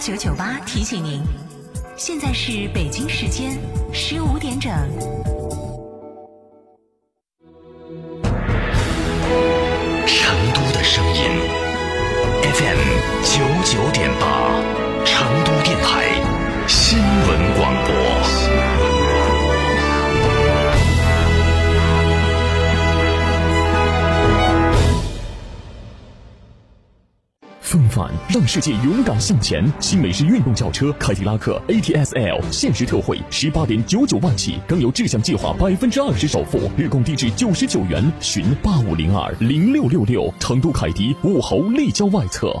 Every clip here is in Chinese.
九九八提醒您，现在是北京时间十五点整。风范让世界勇敢向前。新美式运动轿车凯迪拉克 ATS-L 限时特惠，十八点九九万起，更有志向计划百分之二十首付，日供低至九十九元。寻八五零二零六六六。成都凯迪武侯立交外侧。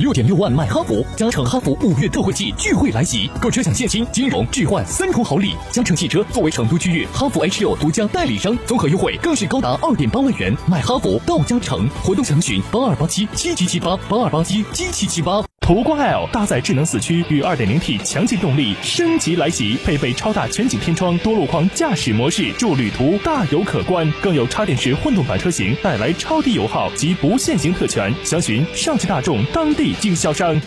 六点六万买哈弗，加诚哈弗五月特惠季聚会来袭，购车享现金、金融、置换三重好礼。加诚汽车作为成都区域哈弗 H 六独家代理商，综合优惠更是高达二点八万元。买哈弗到加诚，活动详询八二八七七七七八八二八七七七七八。途观 L 搭载智能四驱与 2.0T 强劲动力升级来袭，配备超大全景天窗、多路况驾驶模式，助旅途大有可观。更有插电式混动版车型带来超低油耗及不限行特权。详询上汽大众当地经销商。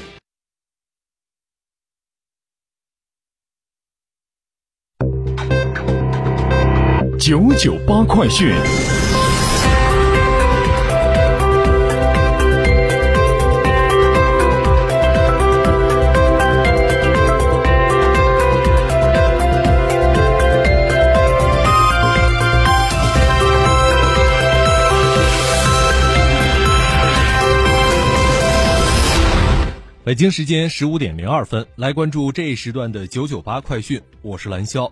九九八快讯。北京时间十五点零二分，来关注这一时段的九九八快讯，我是蓝霄。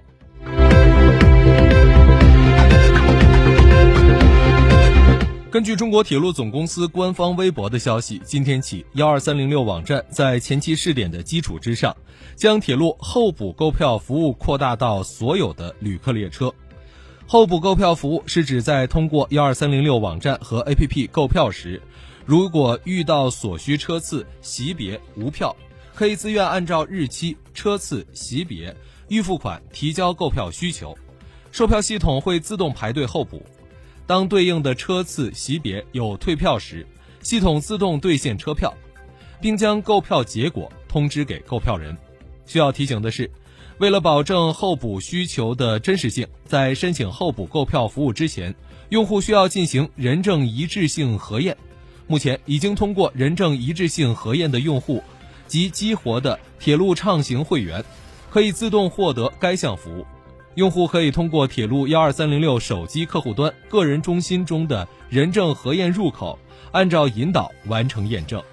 根据中国铁路总公司官方微博的消息，今天起，幺二三零六网站在前期试点的基础之上，将铁路候补购票服务扩大到所有的旅客列车。候补购票服务是指在通过幺二三零六网站和 APP 购票时，如果遇到所需车次、席别无票，可以自愿按照日期、车次、席别预付款提交购票需求，售票系统会自动排队候补。当对应的车次、席别有退票时，系统自动兑现车票，并将购票结果通知给购票人。需要提醒的是，为了保证候补需求的真实性，在申请候补购票服务之前，用户需要进行人证一致性核验。目前已经通过人证一致性核验的用户及激活的铁路畅行会员，可以自动获得该项服务。用户可以通过铁路幺二三零六手机客户端个人中心中的人证核验入口，按照引导完成验证。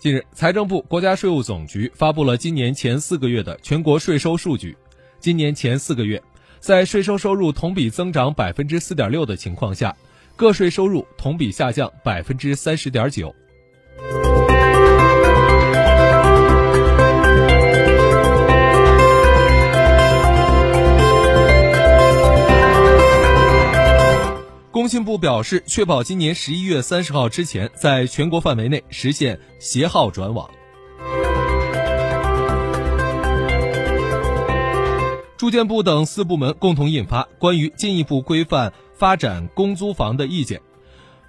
近日，财政部、国家税务总局发布了今年前四个月的全国税收数据。今年前四个月，在税收收入同比增长百分之四点六的情况下，个税收入同比下降百分之三十点九。工信部表示，确保今年十一月三十号之前，在全国范围内实现携号转网。住建部等四部门共同印发《关于进一步规范发展公租房的意见》，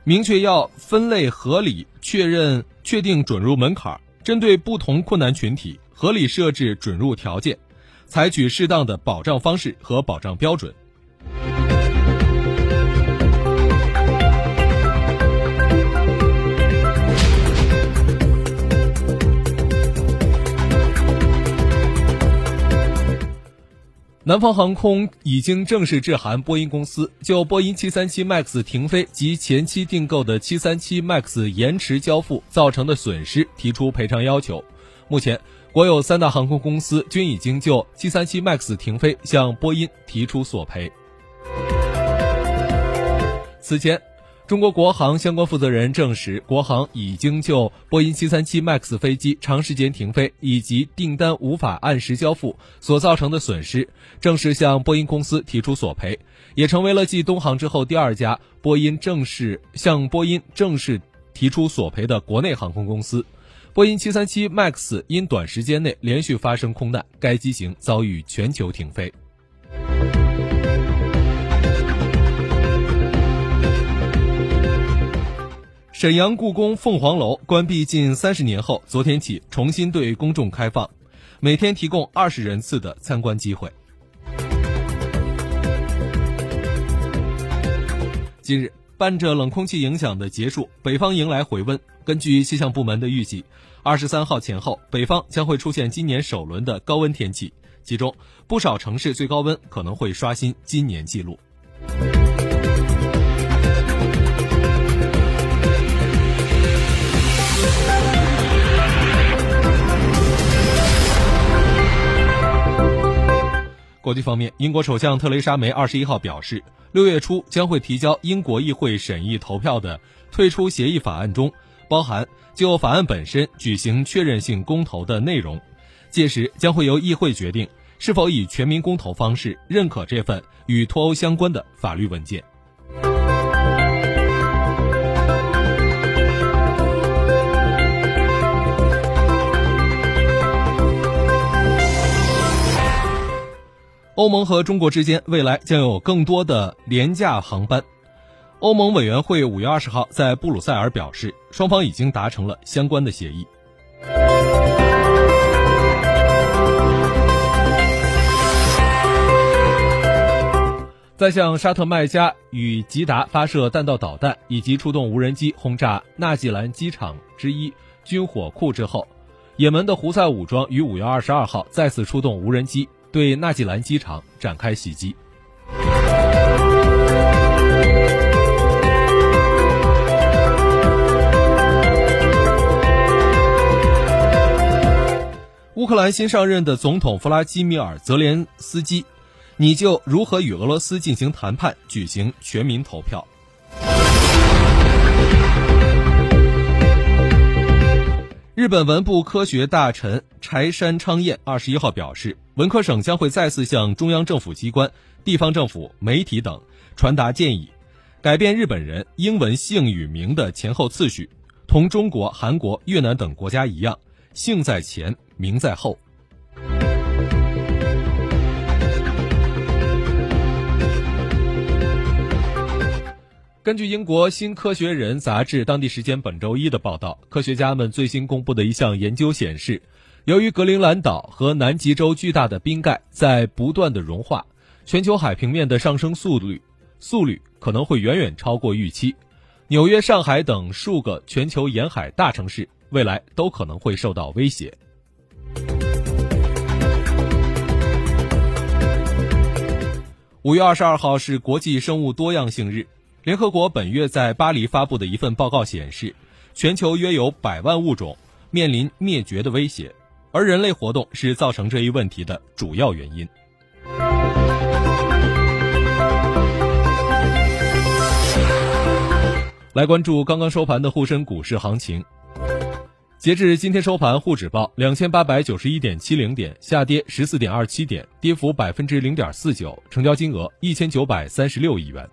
明确要分类合理确认确定准入门槛，针对不同困难群体合理设置准入条件，采取适当的保障方式和保障标准。南方航空已经正式致函波音公司，就波音737 MAX 停飞及前期订购的737 MAX 延迟交付造成的损失提出赔偿要求。目前，国有三大航空公司均已经就737 MAX 停飞向波音提出索赔。此前，中国国航相关负责人证实，国航已经就波音737 MAX 飞机长时间停飞以及订单无法按时交付所造成的损失，正式向波音公司提出索赔，也成为了继东航之后第二家波音正式向波音正式提出索赔的国内航空公司。波音737 MAX 因短时间内连续发生空难，该机型遭遇全球停飞。沈阳故宫凤凰楼关闭近三十年后，昨天起重新对公众开放，每天提供二十人次的参观机会。近日，伴着冷空气影响的结束，北方迎来回温。根据气象部门的预计，二十三号前后，北方将会出现今年首轮的高温天气，其中不少城市最高温可能会刷新今年纪录。国际方面，英国首相特蕾莎梅二十一号表示，六月初将会提交英国议会审议投票的退出协议法案中，包含就法案本身举行确认性公投的内容。届时将会由议会决定是否以全民公投方式认可这份与脱欧相关的法律文件。欧盟和中国之间未来将有更多的廉价航班。欧盟委员会五月二十号在布鲁塞尔表示，双方已经达成了相关的协议。在向沙特麦加与吉达发射弹道导弹以及出动无人机轰炸纳吉兰机场之一军火库之后，也门的胡塞武装于五月二十二号再次出动无人机。对纳吉兰机场展开袭击。乌克兰新上任的总统弗拉基米尔·泽连斯基，你就如何与俄罗斯进行谈判举行全民投票。日本文部科学大臣柴山昌彦二十一号表示，文科省将会再次向中央政府机关、地方政府、媒体等传达建议，改变日本人英文姓与名的前后次序，同中国、韩国、越南等国家一样，姓在前，名在后。根据英国《新科学人》杂志当地时间本周一的报道，科学家们最新公布的一项研究显示，由于格陵兰岛和南极洲巨大的冰盖在不断的融化，全球海平面的上升速率速率可能会远远超过预期。纽约、上海等数个全球沿海大城市未来都可能会受到威胁。五月二十二号是国际生物多样性日。联合国本月在巴黎发布的一份报告显示，全球约有百万物种面临灭绝的威胁，而人类活动是造成这一问题的主要原因。来关注刚刚收盘的沪深股市行情，截至今天收盘，沪指报两千八百九十一点七零点，下跌十四点二七点，跌幅百分之零点四九，成交金额一千九百三十六亿元。